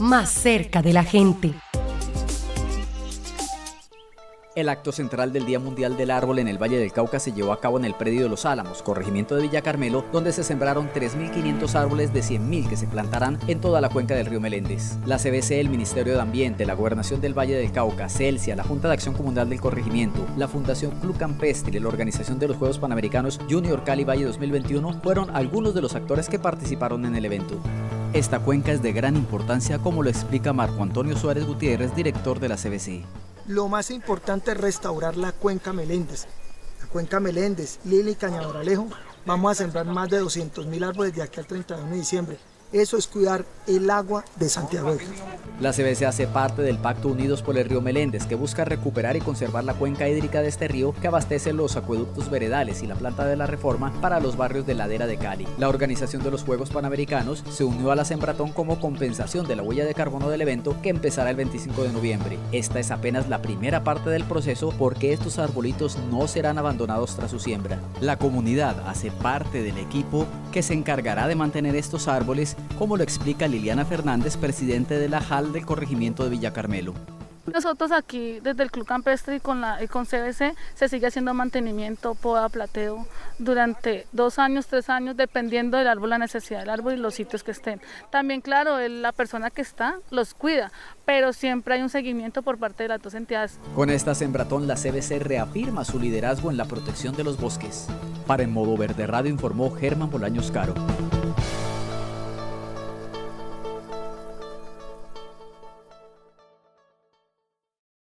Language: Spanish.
más cerca de la gente. El acto central del Día Mundial del Árbol en el Valle del Cauca se llevó a cabo en el predio de Los Álamos, corregimiento de Villa Carmelo, donde se sembraron 3.500 árboles de 100.000 que se plantarán en toda la cuenca del río Meléndez. La CBC, el Ministerio de Ambiente, la Gobernación del Valle del Cauca, Celsia, la Junta de Acción Comunal del Corregimiento, la Fundación Club Campestre la Organización de los Juegos Panamericanos Junior Cali Valle 2021 fueron algunos de los actores que participaron en el evento. Esta cuenca es de gran importancia, como lo explica Marco Antonio Suárez Gutiérrez, director de la CBC lo más importante es restaurar la cuenca Meléndez. La cuenca Meléndez, Lili y Cañabaralejo, vamos a sembrar más de 200.000 árboles de aquí al 31 de diciembre. Eso es cuidar el agua de Santiago. La CBC hace parte del Pacto Unidos por el Río Meléndez, que busca recuperar y conservar la cuenca hídrica de este río que abastece los acueductos veredales y la planta de la reforma para los barrios de Ladera de Cali. La organización de los Juegos Panamericanos se unió a la Sembratón como compensación de la huella de carbono del evento que empezará el 25 de noviembre. Esta es apenas la primera parte del proceso porque estos arbolitos no serán abandonados tras su siembra. La comunidad hace parte del equipo que se encargará de mantener estos árboles como lo explica Liliana Fernández, presidente de la JAL del corregimiento de Villa Carmelo. Nosotros aquí desde el Club Campestre y con, la, con CBC se sigue haciendo mantenimiento, poda, plateo durante dos años, tres años, dependiendo del árbol, la necesidad del árbol y los sitios que estén. También, claro, la persona que está los cuida, pero siempre hay un seguimiento por parte de las dos entidades. Con esta sembratón, la CBC reafirma su liderazgo en la protección de los bosques. Para En Modo Verde Radio informó Germán Bolaños Caro.